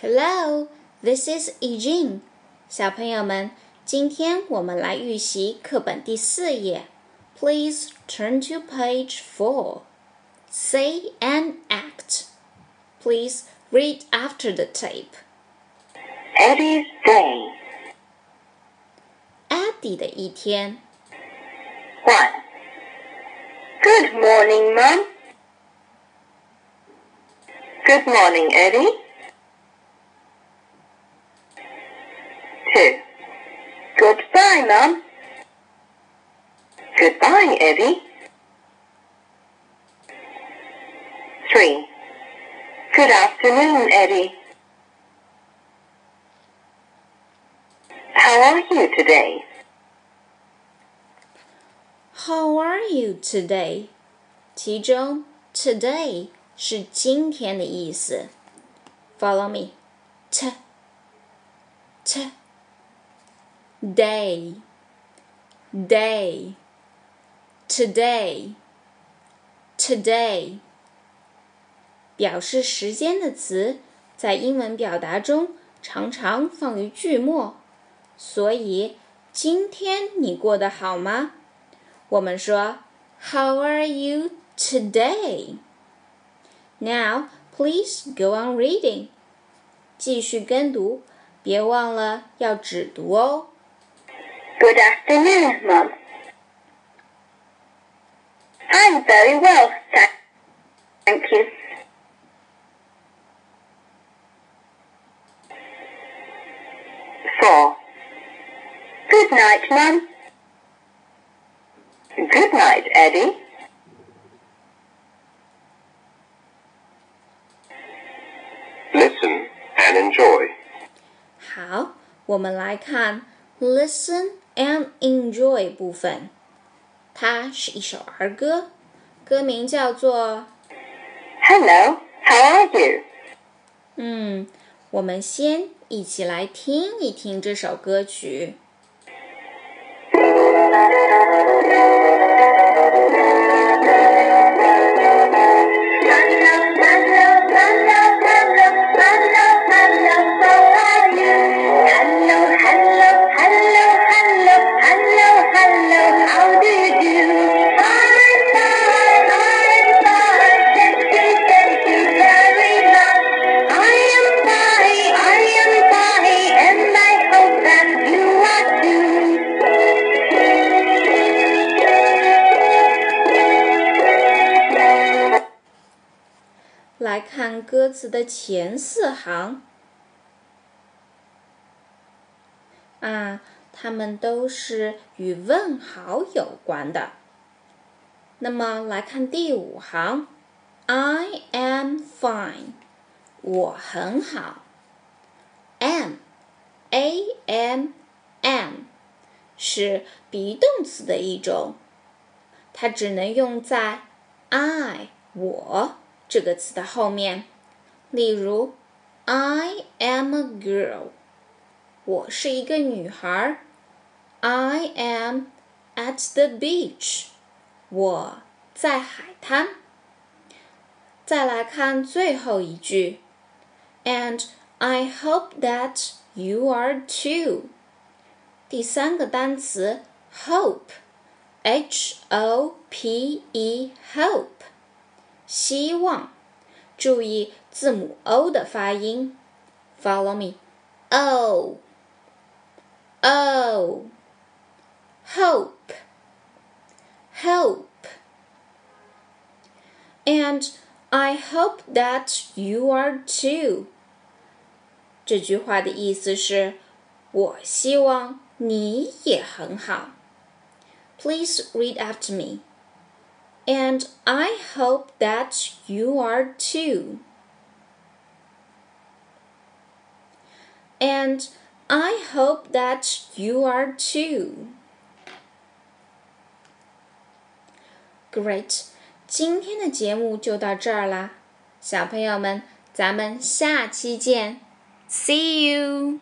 Hello, this is Eugene。小朋友们，今天我们来预习课本第四页。Please turn to page four. Say and act. Please read after the tape. Eddie's day. Eddie 的一天。 One. Good morning, Mum. Good morning, Eddie. Goodbye, Mum. Goodbye, Eddie. Three. Good afternoon, Eddie. How are you today? How are you today？其中 today 是今天的意思。Follow me. T t day day today today 表示时间的词，在英文表达中常常放于句末，所以今天你过得好吗？我们说 How are you today? Now, please go on reading. 继续跟读，别忘了要指读哦。 Good afternoon, Mum. I'm very well, tha- thank you. Four. Good night, Mum. Good night, Eddie. Listen and enjoy. 好，我们来看 Listen and Enjoy 部分。它是一首儿歌，歌名叫做 Hello, how are you? 嗯，我们先一起来听一听这首歌曲。来看歌词的前四行，啊，它们都是与问好有关的。那么来看第五行，I am fine，我很好。am，a m，m 是 be 动词的一种，它只能用在 I 我这个词的后面。例如，I am a girl，我是一个女孩。I am at the beach，我在海滩。再来看最后一句，And I hope that you are too。第三个单词 hope，h o p e hope， 希望。注意字母 o 的发音。Follow me. O O hope hope and I hope that you are too. 这句话的意思是，我希望你也很好。Please read after me. And I hope that you are too. And I hope that you are too. Great，今天的节目就到这儿啦，小朋友们，咱们下期见，See you。